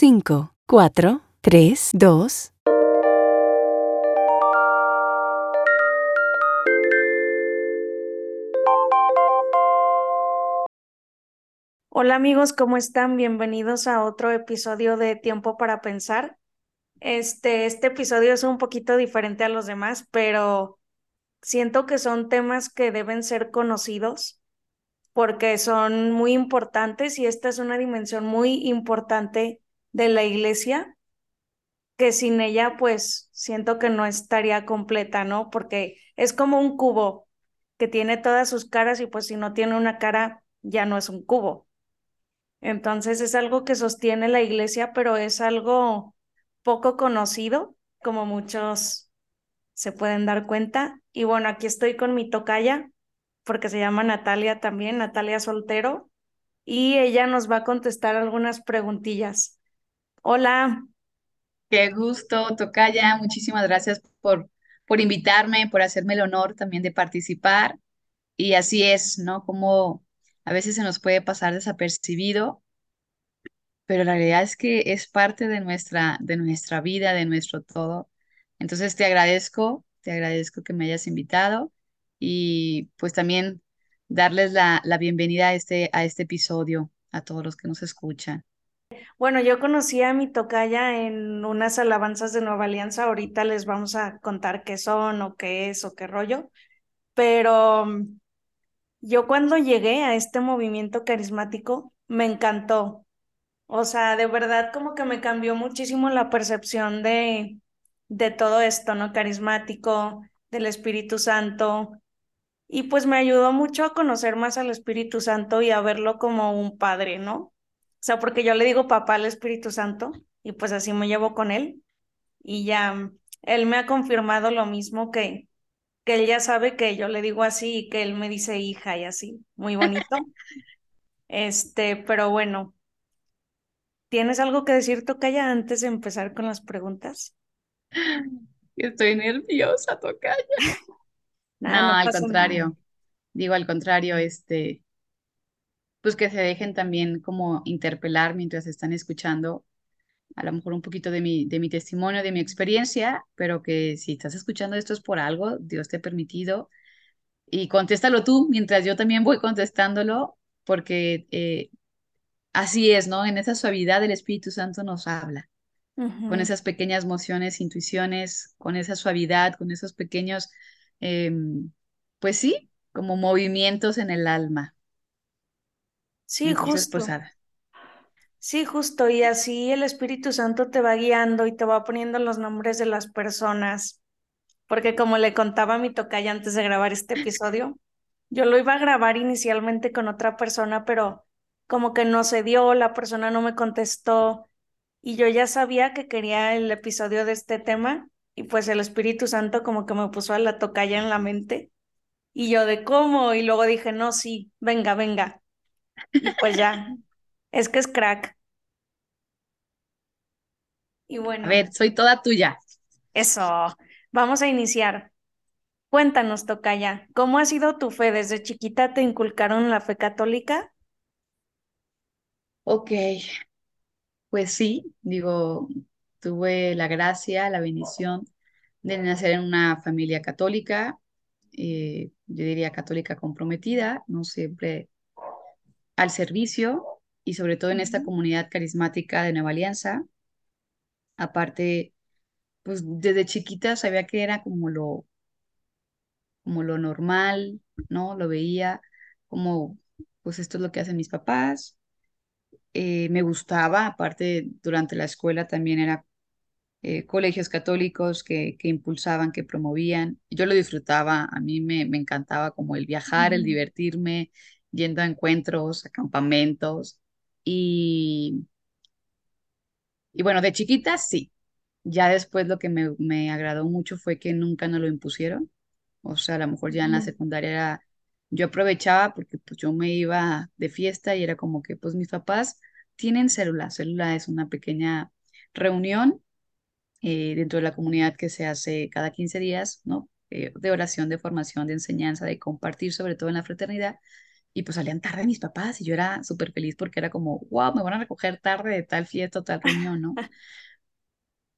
5, 4, 3, 2. Hola amigos, ¿cómo están? Bienvenidos a otro episodio de Tiempo para Pensar. Este, este episodio es un poquito diferente a los demás, pero siento que son temas que deben ser conocidos porque son muy importantes y esta es una dimensión muy importante de la iglesia que sin ella pues siento que no estaría completa, ¿no? Porque es como un cubo que tiene todas sus caras y pues si no tiene una cara ya no es un cubo. Entonces es algo que sostiene la iglesia, pero es algo poco conocido, como muchos se pueden dar cuenta. Y bueno, aquí estoy con mi tocaya, porque se llama Natalia también, Natalia Soltero, y ella nos va a contestar algunas preguntillas. Hola. Qué gusto, Tocaya. Muchísimas gracias por, por invitarme, por hacerme el honor también de participar. Y así es, ¿no? Como a veces se nos puede pasar desapercibido, pero la realidad es que es parte de nuestra, de nuestra vida, de nuestro todo. Entonces te agradezco, te agradezco que me hayas invitado y pues también darles la, la bienvenida a este, a este episodio a todos los que nos escuchan. Bueno, yo conocí a mi tocaya en unas alabanzas de Nueva Alianza, ahorita les vamos a contar qué son o qué es o qué rollo, pero mm, yo cuando llegué a este movimiento carismático me encantó. O sea, de verdad como que me cambió muchísimo la percepción de, de todo esto, ¿no? Carismático, del Espíritu Santo. Y pues me ayudó mucho a conocer más al Espíritu Santo y a verlo como un padre, ¿no? O sea, porque yo le digo papá al Espíritu Santo y pues así me llevo con él. Y ya él me ha confirmado lo mismo que, que él ya sabe que yo le digo así y que él me dice hija y así, muy bonito. este, pero bueno, ¿tienes algo que decir, Tocaya, antes de empezar con las preguntas? Estoy nerviosa, Tocaya. no, al contrario. Digo, al contrario, este, pues que se dejen también como interpelar mientras están escuchando a lo mejor un poquito de mi, de mi testimonio, de mi experiencia, pero que si estás escuchando esto es por algo, Dios te ha permitido. Y contéstalo tú, mientras yo también voy contestándolo, porque eh, así es, ¿no? En esa suavidad el Espíritu Santo nos habla, con esas pequeñas mociones, intuiciones, con esa suavidad, con esos pequeños, em, pues sí, como movimientos en el alma. Sí, justo. Sí, justo, y así el Espíritu Santo te va guiando y te va poniendo los nombres de las personas, porque como le contaba a mi tocaya antes de grabar este episodio, yo lo iba a grabar inicialmente con otra persona, pero como que no se dio, la persona no me contestó y yo ya sabía que quería el episodio de este tema y pues el Espíritu Santo como que me puso a la tocaya en la mente y yo de cómo y luego dije, no, sí, venga, venga. Y pues ya, es que es crack. Y bueno. A ver, soy toda tuya. Eso. Vamos a iniciar. Cuéntanos, Tocaya, ¿cómo ha sido tu fe? ¿Desde chiquita te inculcaron la fe católica? Ok, pues sí, digo, tuve la gracia, la bendición de nacer en una familia católica, eh, yo diría católica comprometida, no siempre al servicio y sobre todo en esta comunidad carismática de Nueva Alianza. Aparte, pues desde chiquita sabía que era como lo, como lo normal, ¿no? Lo veía como, pues esto es lo que hacen mis papás. Eh, me gustaba, aparte durante la escuela también era eh, colegios católicos que, que, impulsaban, que promovían. Yo lo disfrutaba, a mí me, me encantaba como el viajar, el divertirme, yendo a encuentros, a campamentos. Y, y bueno, de chiquita sí. Ya después lo que me, me agradó mucho fue que nunca nos lo impusieron. O sea, a lo mejor ya en la secundaria era, yo aprovechaba porque pues yo me iba de fiesta y era como que pues mis papás tienen célula. Célula es una pequeña reunión eh, dentro de la comunidad que se hace cada 15 días, ¿no? Eh, de oración, de formación, de enseñanza, de compartir, sobre todo en la fraternidad y pues salían tarde mis papás y yo era súper feliz porque era como, wow, me van a recoger tarde de tal fiesta o tal reunión, ¿no?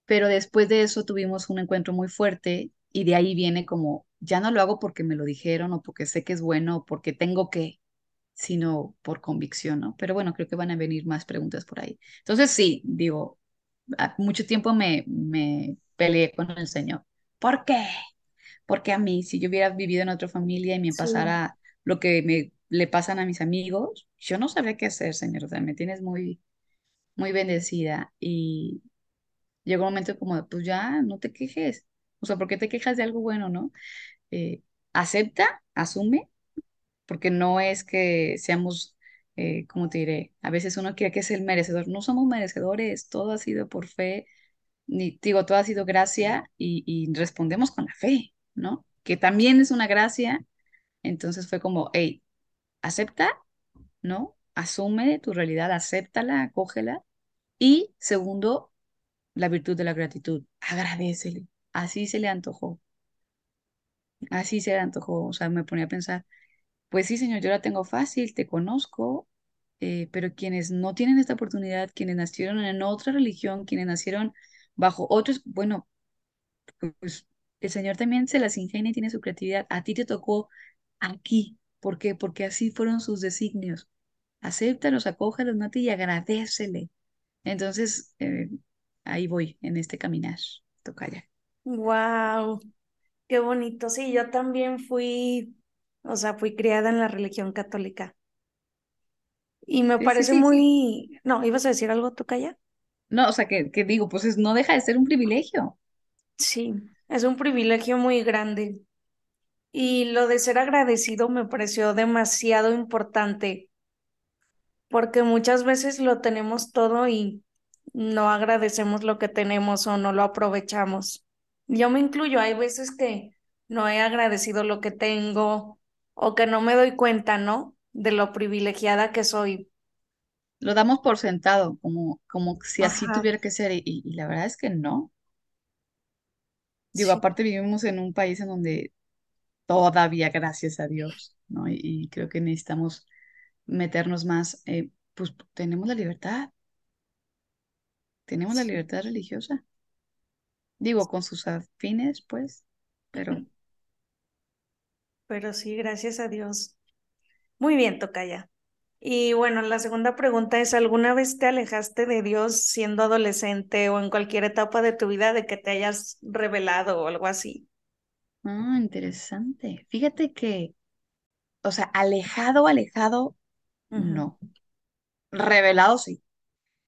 Pero después de eso tuvimos un encuentro muy fuerte y de ahí viene como, ya no lo hago porque me lo dijeron o porque sé que es bueno o porque tengo que, sino por convicción, ¿no? Pero bueno, creo que van a venir más preguntas por ahí. Entonces sí, digo, mucho tiempo me, me peleé con el Señor. ¿Por qué? Porque a mí, si yo hubiera vivido en otra familia y me pasara lo que me le pasan a mis amigos, yo no sabría qué hacer, Señor. O sea, me tienes muy, muy bendecida. Y llegó un momento como, pues ya, no te quejes. O sea, ¿por qué te quejas de algo bueno, no? Eh, acepta, asume, porque no es que seamos, eh, ¿cómo te diré? A veces uno quiere que es el merecedor. No somos merecedores, todo ha sido por fe, ni, digo, todo ha sido gracia y, y respondemos con la fe, ¿no? Que también es una gracia. Entonces fue como, hey, acepta, ¿no? Asume tu realidad, acéptala, acógela. Y segundo, la virtud de la gratitud, agradecele. Así se le antojó. Así se le antojó. O sea, me ponía a pensar, pues sí, Señor, yo la tengo fácil, te conozco, eh, pero quienes no tienen esta oportunidad, quienes nacieron en otra religión, quienes nacieron bajo otros, bueno, pues el Señor también se las ingenia y tiene su creatividad. A ti te tocó aquí. ¿Por qué? Porque así fueron sus designios. Acéptalos, acógelos, mate y agradecele. Entonces, eh, ahí voy en este caminar, Tocaya. Wow, qué bonito. Sí, yo también fui, o sea, fui criada en la religión católica. Y me parece muy, no, ¿ibas a decir algo, Tocaya? No, o sea, que, que digo, pues es, no deja de ser un privilegio. Sí, es un privilegio muy grande. Y lo de ser agradecido me pareció demasiado importante, porque muchas veces lo tenemos todo y no agradecemos lo que tenemos o no lo aprovechamos. Yo me incluyo, hay veces que no he agradecido lo que tengo o que no me doy cuenta, ¿no? De lo privilegiada que soy. Lo damos por sentado, como, como si así tuviera que ser, y, la verdad es que no. Digo, aparte vivimos en un país en donde todavía, gracias a Dios, ¿no? Y, creo que necesitamos meternos más, eh, pues tenemos la libertad, tenemos la libertad religiosa. Digo, con sus afines, pues, pero... Pero sí, gracias a Dios. Muy bien, Tocaya. Y bueno, la segunda pregunta es, ¿alguna vez te alejaste de Dios siendo adolescente o en cualquier etapa de tu vida de que te hayas revelado o algo así? Ah, interesante. Fíjate que, o sea, alejado, alejado, no. Revelado sí.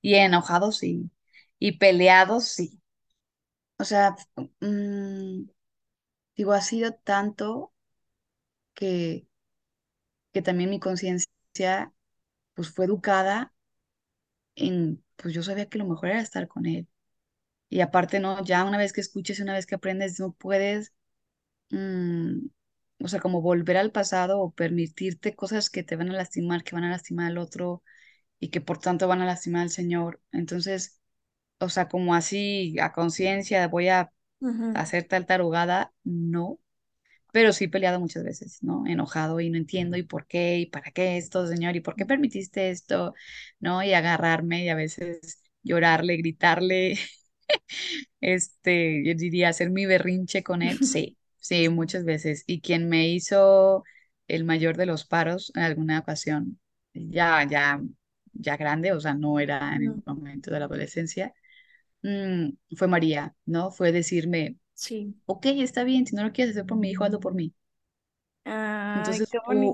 Y enojado sí. Y peleado sí. O sea, mm, digo, ha sido tanto que, que también mi conciencia pues fue educada en, pues yo sabía que lo mejor era estar con él. Y aparte, no, ya una vez que escuches, una vez que aprendes, no puedes Mm, o sea, como volver al pasado o permitirte cosas que te van a lastimar, que van a lastimar al otro y que por tanto van a lastimar al Señor. Entonces, o sea, como así a conciencia voy a hacer tal tarugada, no, pero sí he peleado muchas veces, ¿no? Enojado y no entiendo y por qué y para qué esto, Señor, y por qué permitiste esto, ¿no? Y agarrarme y a veces llorarle, gritarle, este, yo diría hacer mi berrinche con él, sí, Sí, muchas veces. Y quien me hizo el mayor de los paros en alguna ocasión, ya, ya, ya grande, o sea, no era en el momento de la adolescencia, mm, fue María, ¿no? Fue decirme, sí. ok, está bien, si no lo quieres hacer por mi hijo, hazlo por mí. Entonces,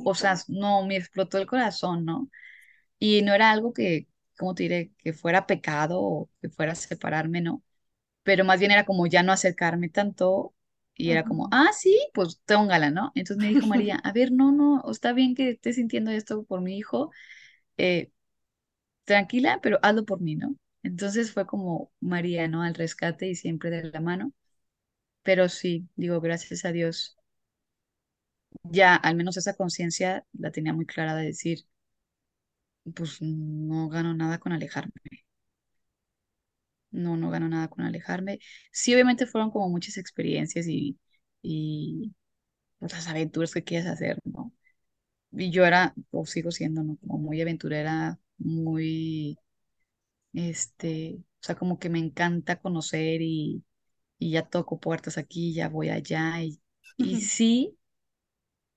o sea, no, me explotó el corazón, ¿no? Y no era algo que, ¿cómo te diré? Que fuera pecado o que fuera separarme, ¿no? Pero más bien era como ya no acercarme tanto y era como, ah, sí, pues tóngala, ¿no? Entonces me dijo María, a ver, no, no, está bien que estés sintiendo esto por mi hijo, eh, tranquila, pero hazlo por mí, ¿no? Entonces fue como María, ¿no? Al rescate y siempre de la mano. Pero sí, digo, gracias a Dios, ya al menos esa conciencia la tenía muy clara de decir, pues no gano nada con alejarme. No, no gano nada con alejarme. Sí, obviamente fueron como muchas experiencias y, y otras aventuras que quieres hacer, ¿no? y yo era, o sigo siendo, ¿no? Como muy aventurera, muy, este, o sea, como que me encanta conocer y, y ya toco puertas aquí, ya voy allá, y, y sí,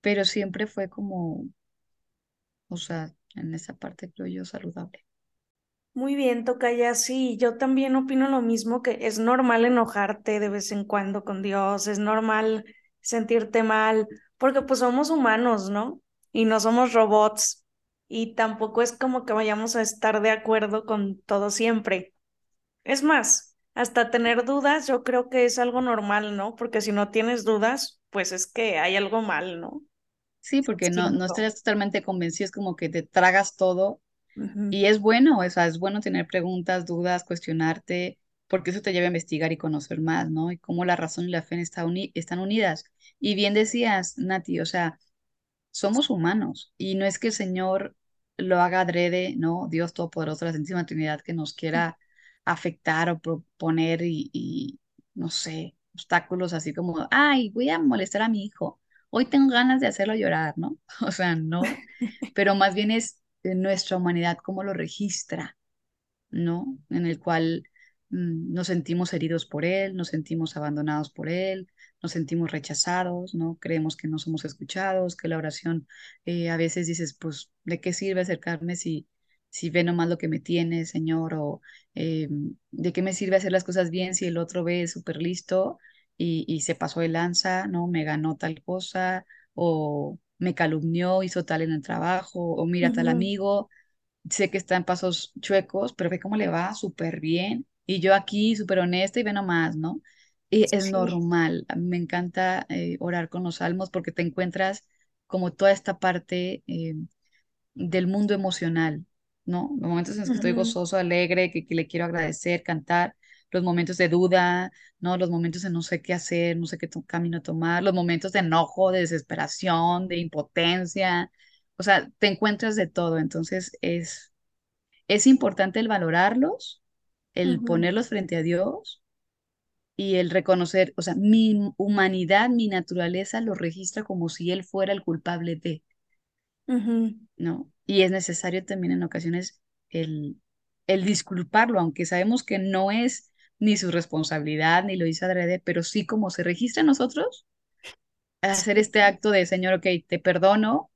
pero siempre fue como, o sea, en esa parte creo yo saludable. Muy bien, Tocaya, sí, yo también opino lo mismo, que es normal enojarte de vez en cuando con Dios, es normal sentirte mal, porque pues somos humanos, ¿no? Y no somos robots, y tampoco es como que vayamos a estar de acuerdo con todo siempre. Es más, hasta tener dudas yo creo que es algo normal, ¿no? Porque si no tienes dudas, pues es que hay algo mal, ¿no? Sí, porque no, no estarías totalmente convencido, es como que te tragas todo Y es bueno, o sea, es bueno tener preguntas, dudas, cuestionarte, porque eso te lleva a investigar y conocer más, ¿no? Y cómo la razón y la fe está uni- están unidas. Y bien decías, Nati, o sea, somos humanos y no es que el Señor lo haga adrede, ¿no? Dios Todopoderoso, la Santísima Trinidad, que nos quiera afectar o proponer y, y, no sé, obstáculos así como, ay, voy a molestar a mi hijo, hoy tengo ganas de hacerlo llorar, ¿no? O sea, no, pero más bien es nuestra humanidad cómo lo registra ¿no? En el cual mm, nos sentimos heridos por él, nos sentimos abandonados por él, nos sentimos rechazados, ¿no? Creemos que no somos escuchados, que la oración eh, a veces dices, pues, ¿de qué sirve acercarme si, si ve nomás lo que me tiene, Señor? O eh, ¿de qué me sirve hacer las cosas bien si el otro ve súper listo y, y se pasó de lanza, ¿no? Me ganó tal cosa o me calumnió, hizo tal en el trabajo, o mira tal amigo, sé que está en pasos chuecos, pero ve cómo le va súper bien. Y yo aquí súper honesta y ve nomás, ¿no? Y es Sí. normal. Me encanta eh, orar con los salmos porque te encuentras como toda esta parte eh, del mundo emocional, ¿no? Los momentos en los que estoy ujú, gozoso, alegre, que, que le quiero agradecer, cantar, los momentos de duda, ¿no? Los momentos de no sé qué hacer, no sé qué to- camino tomar, los momentos de enojo, de desesperación, de impotencia. O sea, te encuentras de todo. Entonces es es importante el valorarlos, el ponerlos frente a Dios y el reconocer, o sea, mi humanidad, mi naturaleza lo registra como si Él fuera el culpable de. ¿no? Y es necesario también en ocasiones el, el disculparlo, aunque sabemos que no es ni su responsabilidad, ni lo hizo adrede, pero sí como se registra en nosotros, hacer este acto de, Señor, ok, te perdono,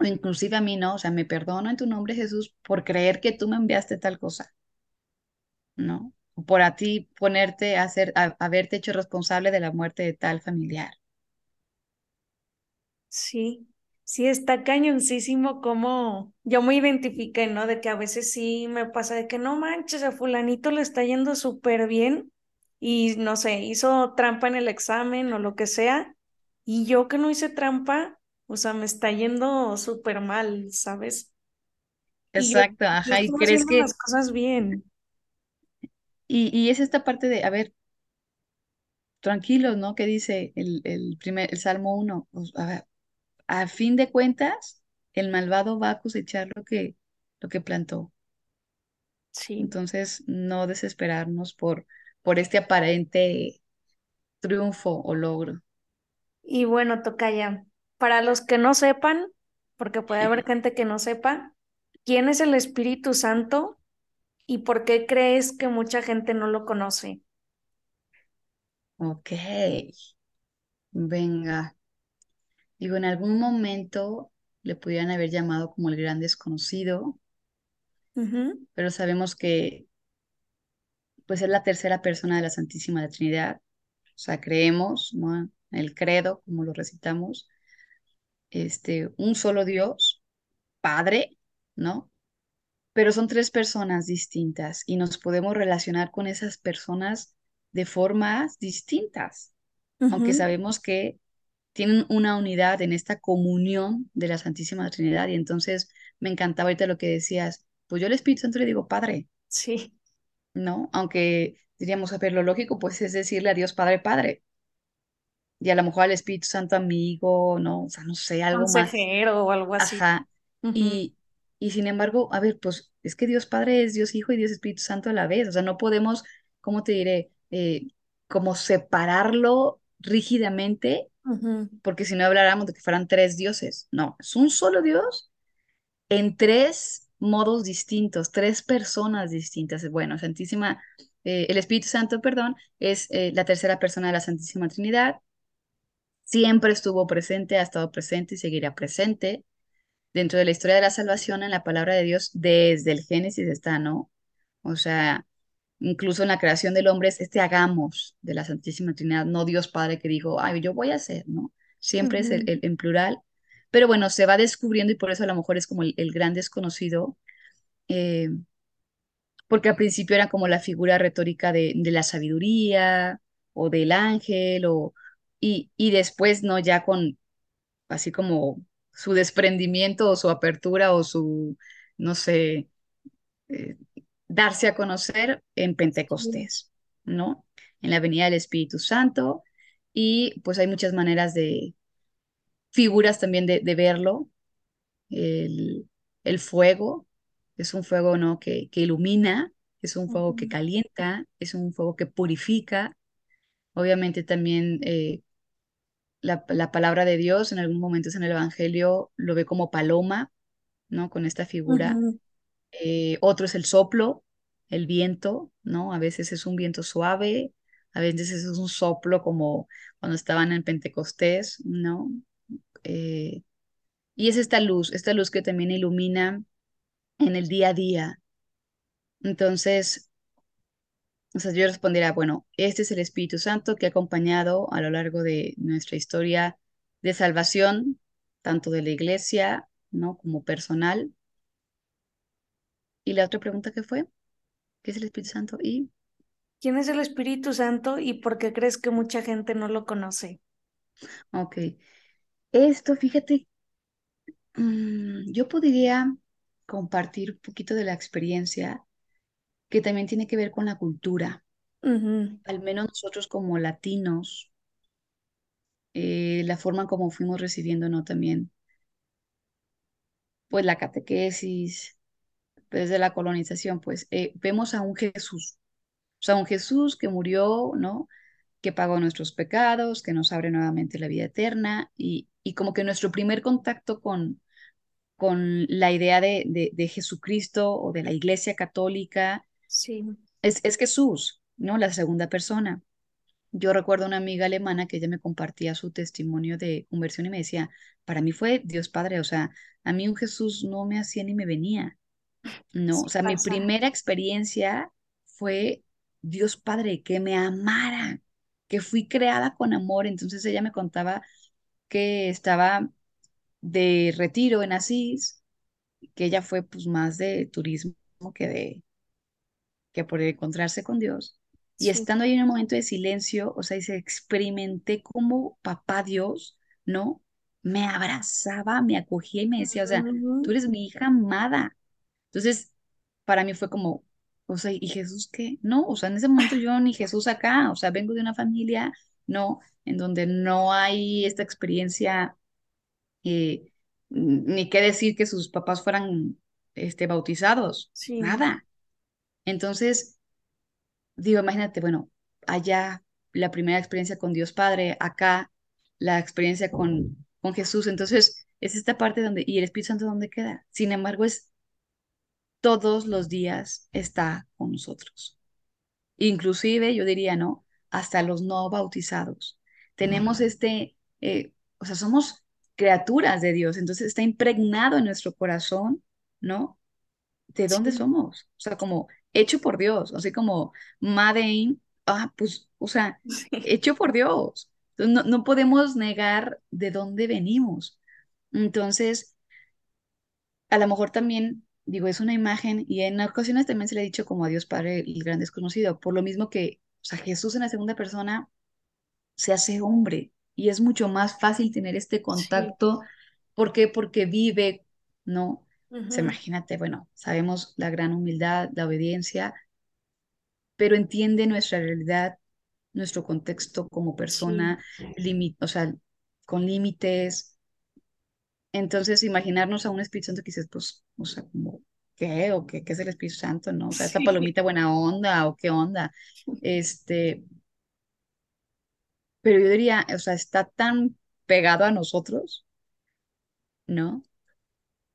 o inclusive a mí, ¿no? O sea, me perdono en tu nombre, Jesús, por creer que tú me enviaste tal cosa ¿no? Por a ti ponerte a hacer, a, haberte hecho responsable de la muerte de tal familiar. Sí, sí, está cañoncísimo como yo me identifiqué, ¿no? De que a veces sí me pasa de que no manches, a fulanito le está yendo súper bien y no sé, hizo trampa en el examen o lo que sea, y yo que no hice trampa, o sea, me está yendo súper mal, ¿sabes? Y yo, Exacto, yo ajá, y crees que, las cosas bien. y, y es esta parte de, a ver, tranquilos, ¿no? Que dice el, el primer, el Salmo uno pues, a ver, a fin de cuentas, el malvado va a cosechar lo que, lo que plantó. Sí. Entonces, no desesperarnos por, por este aparente triunfo o logro. Y bueno, Tocaya, para los que no sepan, porque puede haber gente que no sepa, ¿quién es el Espíritu Santo y por qué crees que mucha gente no lo conoce? Ok, venga. Digo, en algún momento le pudieran haber llamado como el gran desconocido, pero sabemos que pues es la tercera persona de la Santísima Trinidad. O sea, creemos, ¿no? En el credo, como lo recitamos, este, un solo Dios, Padre, ¿no? Pero son tres personas distintas y nos podemos relacionar con esas personas de formas distintas, aunque sabemos que tienen una unidad en esta comunión de la Santísima Trinidad. Y entonces me encantaba ahorita lo que decías, pues yo al Espíritu Santo le digo Padre, Sí, ¿no? Aunque diríamos, a ver, lo lógico pues es decirle a Dios Padre, Padre, y a lo mejor al Espíritu Santo amigo, ¿no? O sea, no sé, algo más, consejero o algo así. ajá. Ujú, Y, y sin embargo, a ver, pues es que Dios Padre es Dios Hijo y Dios Espíritu Santo a la vez, o sea, no podemos, ¿cómo te diré? Eh, como separarlo rígidamente Porque si no habláramos de que fueran tres dioses, no, es un solo Dios en tres modos distintos, tres personas distintas. Bueno, Santísima, eh, el Espíritu Santo, perdón, es eh, la tercera persona de la Santísima Trinidad. Siempre estuvo presente, ha estado presente y seguirá presente dentro de la historia de la salvación en la palabra de Dios desde el Génesis está, ¿no? O sea, incluso en la creación del hombre es este hagamos de la Santísima Trinidad, no Dios Padre que dijo, ay, yo voy a hacer, ¿no? Siempre es el, en plural. Pero bueno, se va descubriendo y por eso a lo mejor es como el, gran desconocido, eh, porque al principio era como la figura retórica de, de la sabiduría o del ángel, o, y, y después, ¿no? Ya con así como su desprendimiento o su apertura o su, no sé, eh, darse a conocer en Pentecostés, ¿no? En la venida del Espíritu Santo. Y pues hay muchas maneras de, figuras también de, verlo. El, el, fuego es un fuego, ¿no? Que, que ilumina, es un fuego que calienta, es un fuego que purifica. Obviamente también eh, la, palabra de Dios en algún momento en el Evangelio lo ve como paloma, ¿no? Con esta figura. Eh, otro es el soplo, el viento, ¿no? A veces es un viento suave, a veces es un soplo como cuando estaban en Pentecostés, ¿no? Eh, y es esta luz, esta luz que también ilumina en el día a día. Entonces, o sea, yo respondería, bueno, este es el Espíritu Santo que ha acompañado a lo largo de nuestra historia de salvación, tanto de la iglesia, ¿no? Como personal. Y la otra pregunta que fue, ¿qué es el Espíritu Santo? Y ¿Quién es el Espíritu Santo y por qué crees que mucha gente no lo conoce? Ok. Esto, fíjate, mm, yo podría compartir un poquito de la experiencia que también tiene que ver con la cultura. Al menos nosotros como latinos, eh, la forma como fuimos recibiendo, ¿no? También, pues la catequesis, desde la colonización, pues eh, vemos a un Jesús, o sea, un Jesús que murió, ¿no? Que pagó nuestros pecados, que nos abre nuevamente la vida eterna y, y como que nuestro primer contacto con, con la idea de, de, de Jesucristo o de la Iglesia Católica Sí. Es, es Jesús, ¿no? La segunda persona. Yo recuerdo una amiga alemana que ella me compartía su testimonio de conversión y me decía, para mí fue Dios Padre, o sea, a mí un Jesús no me hacía ni me venía, ¿no? o sea, mi primera experiencia fue Dios Padre, que me amara, que fui creada con amor. Entonces ella me contaba que estaba de retiro en Asís, que ella fue pues más de turismo que de que por encontrarse con Dios. Y estando ahí en un momento de silencio, o sea, dice, experimenté como papá Dios, ¿no? Me abrazaba, me acogía y me decía, o sea, tú eres mi hija amada. Entonces, para mí fue como, o sea, ¿y Jesús qué? No, o sea, en ese momento yo ni Jesús acá, o sea, vengo de una familia, no, en donde no hay esta experiencia, eh, ni qué decir que sus papás fueran este, bautizados, nada. Entonces, digo, imagínate, bueno, allá la primera experiencia con Dios Padre, acá la experiencia con, con Jesús. Entonces, es esta parte donde, ¿y el Espíritu Santo dónde queda? Sin embargo, es todos los días está con nosotros. Inclusive, yo diría, ¿no? Hasta los no bautizados. Tenemos este, eh, o sea, somos criaturas de Dios, entonces está impregnado en nuestro corazón, ¿no? ¿De dónde somos? O sea, como hecho por Dios, así como Made ah, pues, o sea, hecho por Dios. No, no podemos negar de dónde venimos. Entonces, a lo mejor también, digo, es una imagen y en ocasiones también se le ha dicho como a Dios Padre, el gran desconocido, por lo mismo que, o sea, Jesús en la segunda persona se hace hombre y es mucho más fácil tener este contacto. ¿Por qué? Porque vive, ¿no? imagínate, bueno, sabemos la gran humildad, la obediencia, pero entiende nuestra realidad, nuestro contexto como persona, o sea, con límites. Entonces, imaginarnos a un Espíritu Santo que dices, pues, o sea, como, ¿qué? ¿O qué, qué es el Espíritu Santo? ¿No? O sea, esta palomita buena onda, ¿o qué onda? Este, pero yo diría, o sea, está tan pegado a nosotros, ¿no?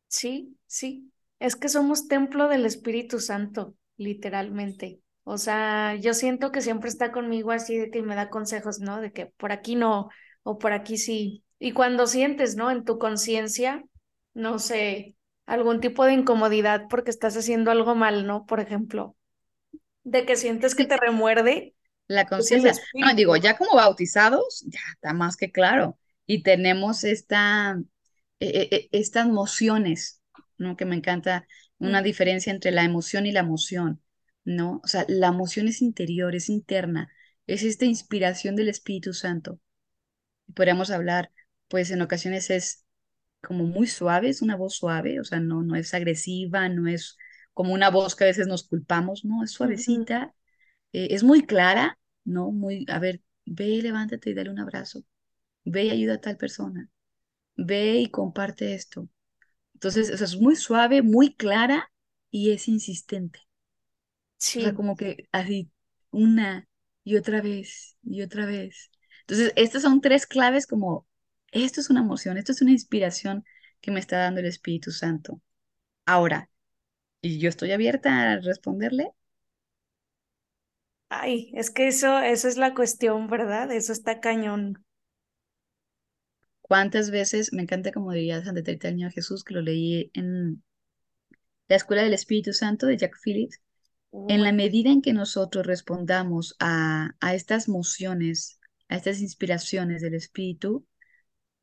Sí, sí. Es que somos templo del Espíritu Santo, literalmente. O sea, yo siento que siempre está conmigo así de que me da consejos, ¿no? De que por aquí no o por aquí sí. Y cuando sientes, ¿no? En tu conciencia, no sé, algún tipo de incomodidad porque estás haciendo algo mal, ¿no? Por ejemplo, de que sientes que te remuerde, la pues conciencia. No, digo, ya como bautizados, ya está más que claro. Y tenemos esta, e- e- e- estas mociones, ¿no? Que me encanta una Mm, diferencia entre la emoción y la emoción, ¿no? O sea, la emoción es interior, es interna, es esta inspiración del Espíritu Santo. Podríamos hablar, pues en ocasiones es como muy suave, es una voz suave, o sea, no, no es agresiva, no es como una voz que a veces nos culpamos, no, es suavecita, eh, es muy clara, ¿no? Muy, a ver, ve, levántate y dale un abrazo, ve y ayuda a tal persona, ve y comparte esto. Entonces, o sea, es muy suave, muy clara y es insistente. O sea, Sí, como que así, una y otra vez y otra vez. Entonces, estas son tres claves como, esto es una emoción, esto es una inspiración que me está dando el Espíritu Santo. Ahora, y yo estoy abierta a responderle, ay, es que eso, esa es la cuestión, ¿verdad? Eso está cañón. ¿cuántas veces, me encanta como diría Santa Teresa del Niño Jesús, que lo leí en La Escuela del Espíritu Santo de Jack Phillips, en la medida en que nosotros respondamos a, a estas mociones, a estas inspiraciones del Espíritu,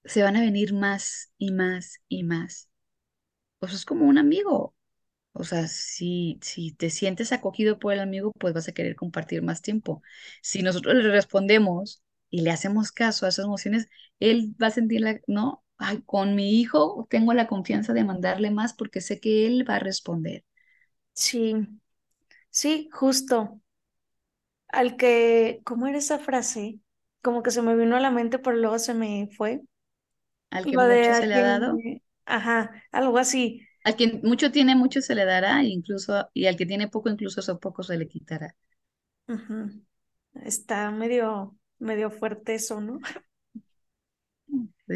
se van a venir más y más y más. O sea, es como un amigo. O sea, si, si te sientes acogido por el amigo, pues vas a querer compartir más tiempo. Si nosotros le respondemos y le hacemos caso a esas emociones, él va a sentir la, no, ay, con mi hijo tengo la confianza de mandarle más porque sé que él va a responder. sí, sí, justo. Al que, ¿cómo era esa frase? Como que se me vino a la mente, pero luego se me fue. Al que Lo mucho se le ha dado, ajá, algo así. al que mucho tiene, mucho se le dará, incluso, y al que tiene poco, incluso eso poco se le quitará. Está medio, medio fuerte eso, ¿no?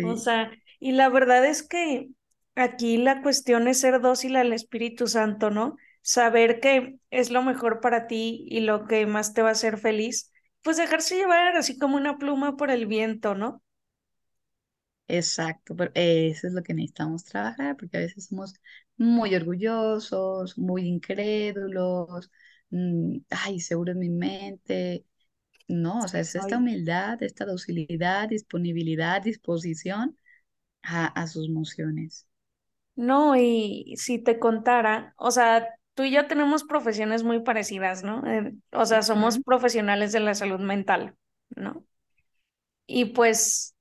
O sea, y la verdad es que aquí la cuestión es ser dócil al Espíritu Santo, ¿no? Saber que es lo mejor para ti y lo que más te va a hacer feliz, pues dejarse llevar así como una pluma por el viento, ¿no? Exacto, pero eso es lo que necesitamos trabajar, porque a veces somos muy orgullosos, muy incrédulos, mm, ay, seguro en mi mente. No, o sea, es esta humildad, esta docilidad, disponibilidad, disposición a, a sus emociones. No, y si te contara, o sea, tú y yo tenemos profesiones muy parecidas, ¿no? Eh, o sea, somos profesionales de la salud mental, ¿no? Y pues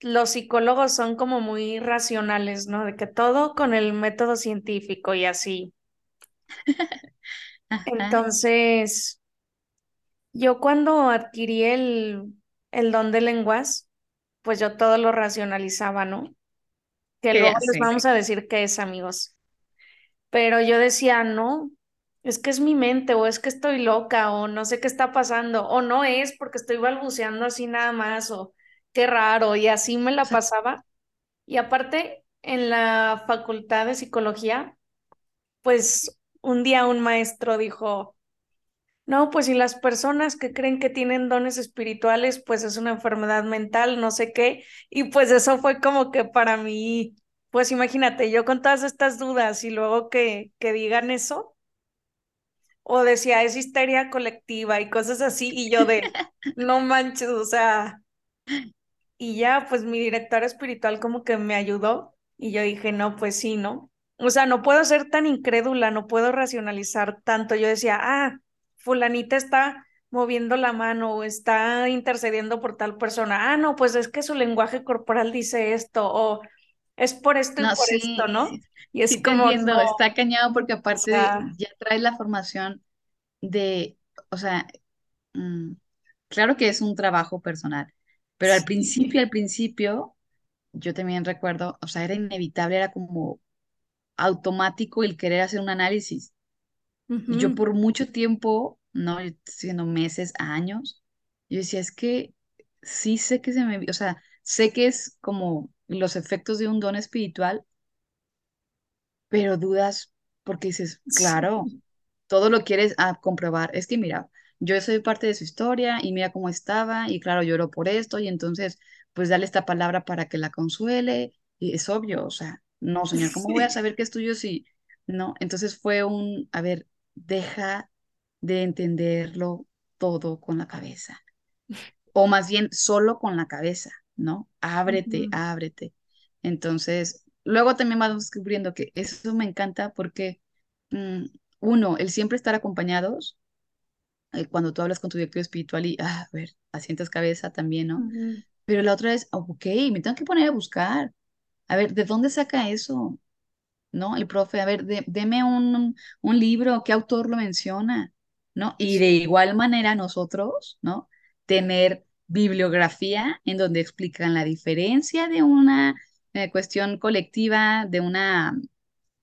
los psicólogos son como muy racionales, ¿no? De que todo con el método científico y así. Entonces, yo cuando adquirí el, el don de lenguas, pues yo todo lo racionalizaba, ¿no? Que ¿qué luego les vamos a decir qué es, amigos. Pero yo decía, no, es que es mi mente, o es que estoy loca, o no sé qué está pasando, o no es porque estoy balbuceando así nada más, o qué raro, y así me la pasaba. Y aparte, en la facultad de psicología, pues un día un maestro dijo, no, pues si las personas que creen que tienen dones espirituales, pues es una enfermedad mental, no sé qué. Y pues eso fue como que para mí, pues imagínate, yo con todas estas dudas y luego que, que digan eso, o decía es histeria colectiva y cosas así, y yo de, no manches, o sea. Y ya, pues mi directora espiritual como que me ayudó y yo dije, no, pues sí, ¿no? O sea, no puedo ser tan incrédula, no puedo racionalizar tanto. Yo decía, ah, fulanita está moviendo la mano o está intercediendo por tal persona. Ah, no, pues es que su lenguaje corporal dice esto o es por esto y no, por esto, ¿no? Y es sí como, no, está cañado porque o aparte sea, ya traes la formación de, o sea, mm, claro que es un trabajo personal, pero al principio, al principio, yo también recuerdo, o sea, era inevitable, era como automático el querer hacer un análisis. Y yo por mucho tiempo, no, yo estoy diciendo meses, años, yo decía, es que sí sé que se me, o sea, sé que es como los efectos de un don espiritual, pero dudas porque dices, claro, Sí. todo lo quieres ah, comprobar. Es que mira, yo soy parte de su historia y mira cómo estaba y claro, lloró por esto y entonces, pues dale esta palabra para que la consuele. Y es obvio, o sea, no, señor, ¿cómo voy a saber que es tuyo si no? Entonces fue un, a ver, deja de entenderlo todo con la cabeza o más bien solo con la cabeza, ¿no? Ábrete, Ujú, ábrete. Entonces, luego también vas descubriendo que eso me encanta porque, mm, uno, el siempre estar acompañados, eh, cuando tú hablas con tu director espiritual y, ah, a ver, asientas cabeza también, ¿no? Pero la otra es, ok, me tengo que poner a buscar. A ver, ¿de dónde saca eso? ¿no? El profe, a ver, de- deme un, un libro, ¿qué autor lo menciona? ¿No? Y de igual manera nosotros, ¿no? Tener bibliografía en donde explican la diferencia de una eh, cuestión colectiva, de una,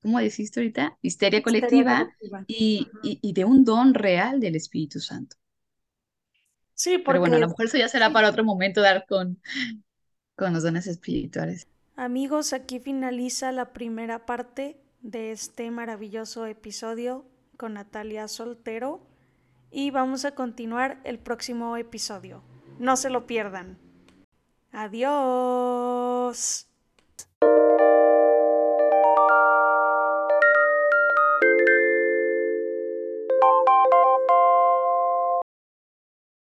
¿cómo deciste ahorita? Histeria Histeria colectiva y, Ujú. y, y de un don real del Espíritu Santo. Sí, Pero porque bueno, a lo mejor eso ya será para otro momento dar con, con los dones espirituales. Amigos, aquí finaliza la primera parte de este maravilloso episodio con Natalia Soltero y vamos a continuar el próximo episodio. No se lo pierdan. Adiós.